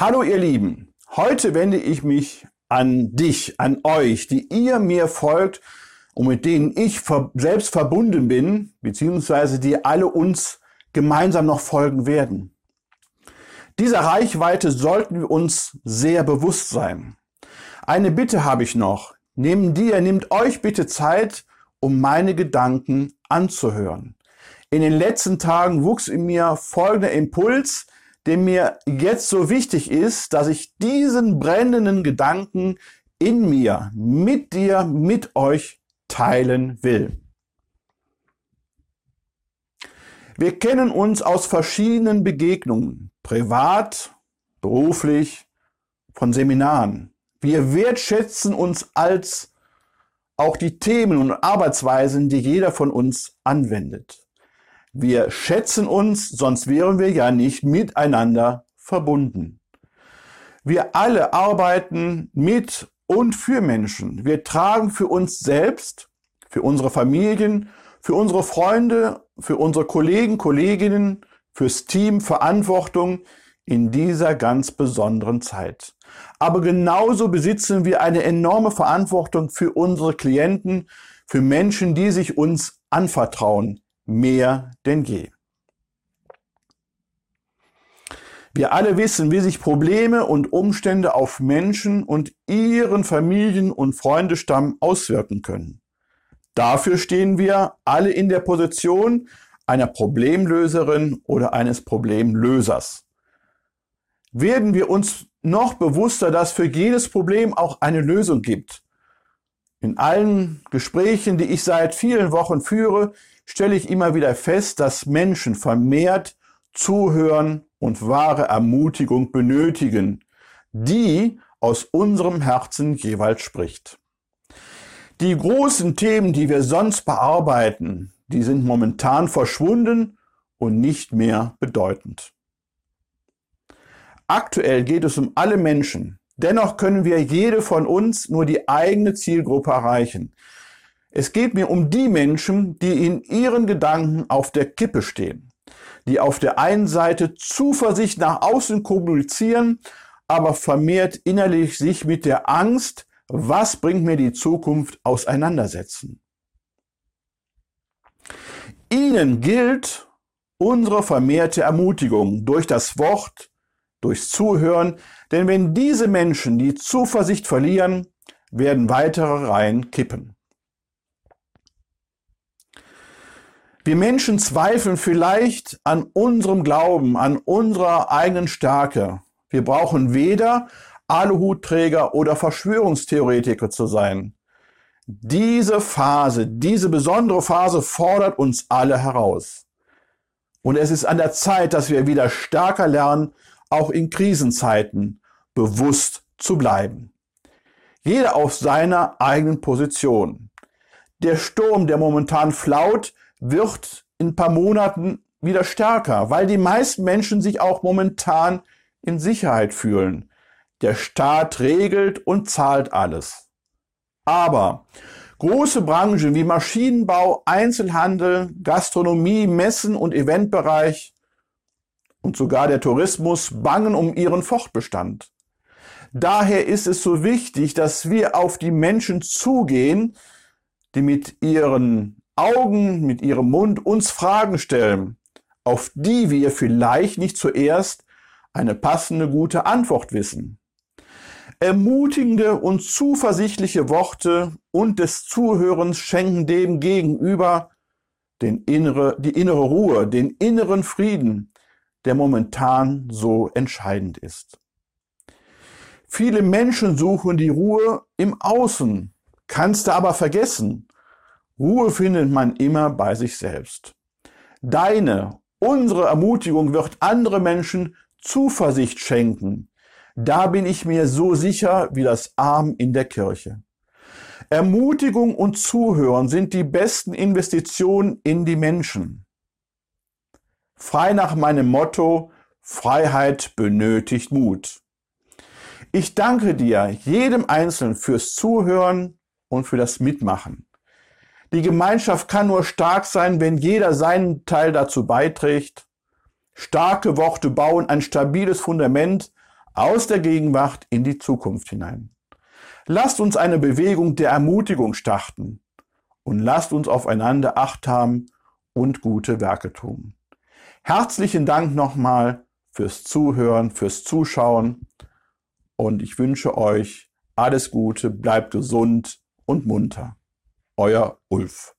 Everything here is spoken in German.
Hallo ihr Lieben, heute wende ich mich an dich, an euch, die ihr mir folgt und mit denen ich selbst verbunden bin, beziehungsweise die alle uns gemeinsam noch folgen werden. Dieser Reichweite sollten wir uns sehr bewusst sein. Eine Bitte habe ich noch. Nehmt dir, nehmt euch bitte Zeit, um meine Gedanken anzuhören. In den letzten Tagen wuchs in mir folgender Impuls, der mir jetzt so wichtig ist, dass ich diesen brennenden Gedanken in mir, mit dir, mit euch teilen will. Wir kennen uns aus verschiedenen Begegnungen, privat, beruflich, von Seminaren. Wir wertschätzen uns als auch die Themen und Arbeitsweisen, die jeder von uns anwendet. Wir schätzen uns, sonst wären wir ja nicht miteinander verbunden. Wir alle arbeiten mit und für Menschen. Wir tragen für uns selbst, für unsere Familien, für unsere Freunde, für unsere Kollegen, Kolleginnen, fürs Team Verantwortung in dieser ganz besonderen Zeit. Aber genauso besitzen wir eine enorme Verantwortung für unsere Klienten, für Menschen, die sich uns anvertrauen, mehr denn je. Wir alle wissen, wie sich Probleme und Umstände auf Menschen und ihren Familien- und Freundestamm auswirken können. Dafür stehen wir alle in der Position einer Problemlöserin oder eines Problemlösers. Werden wir uns noch bewusster, dass für jedes Problem auch eine Lösung gibt. In allen Gesprächen, die ich seit vielen Wochen führe, stelle ich immer wieder fest, dass Menschen vermehrt zuhören und wahre Ermutigung benötigen, die aus unserem Herzen jeweils spricht. Die großen Themen, die wir sonst bearbeiten, die sind momentan verschwunden und nicht mehr bedeutend. Aktuell geht es um alle Menschen. Dennoch können wir jede von uns nur die eigene Zielgruppe erreichen. Es geht mir um die Menschen, die in ihren Gedanken auf der Kippe stehen, die auf der einen Seite Zuversicht nach außen kommunizieren, aber vermehrt innerlich sich mit der Angst, was bringt mir die Zukunft, auseinandersetzen. Ihnen gilt unsere vermehrte Ermutigung durch das Wort, durchs Zuhören, denn wenn diese Menschen die Zuversicht verlieren, werden weitere Reihen kippen. Wir Menschen zweifeln vielleicht an unserem Glauben, an unserer eigenen Stärke. Wir brauchen weder Aluhutträger oder Verschwörungstheoretiker zu sein. Diese Phase, diese besondere Phase fordert uns alle heraus. Und es ist an der Zeit, dass wir wieder stärker lernen, auch in Krisenzeiten bewusst zu bleiben. Jeder auf seiner eigenen Position. Der Sturm, der momentan flaut, wird in ein paar Monaten wieder stärker, weil die meisten Menschen sich auch momentan in Sicherheit fühlen. Der Staat regelt und zahlt alles. Aber große Branchen wie Maschinenbau, Einzelhandel, Gastronomie, Messen und Eventbereich und sogar der Tourismus bangen um ihren Fortbestand. Daher ist es so wichtig, dass wir auf die Menschen zugehen, die mit ihren Augen, mit ihrem Mund uns Fragen stellen, auf die wir vielleicht nicht zuerst eine passende gute Antwort wissen. Ermutigende und zuversichtliche Worte und des Zuhörens schenken dem Gegenüber den innere, die innere Ruhe, den inneren Frieden, der momentan so entscheidend ist. Viele Menschen suchen die Ruhe im Außen, kannst du aber vergessen. Ruhe findet man immer bei sich selbst. Deine, unsere Ermutigung wird andere Menschen Zuversicht schenken. Da bin ich mir so sicher wie das Arm in der Kirche. Ermutigung und Zuhören sind die besten Investitionen in die Menschen. Frei nach meinem Motto, Freiheit benötigt Mut. Ich danke dir, jedem Einzelnen, fürs Zuhören und für das Mitmachen. Die Gemeinschaft kann nur stark sein, wenn jeder seinen Teil dazu beiträgt. Starke Worte bauen ein stabiles Fundament, aus der Gegenwart in die Zukunft hinein. Lasst uns eine Bewegung der Ermutigung starten und lasst uns aufeinander Acht haben und gute Werke tun. Herzlichen Dank nochmal fürs Zuhören, fürs Zuschauen und ich wünsche euch alles Gute, bleibt gesund und munter. Euer Ulf.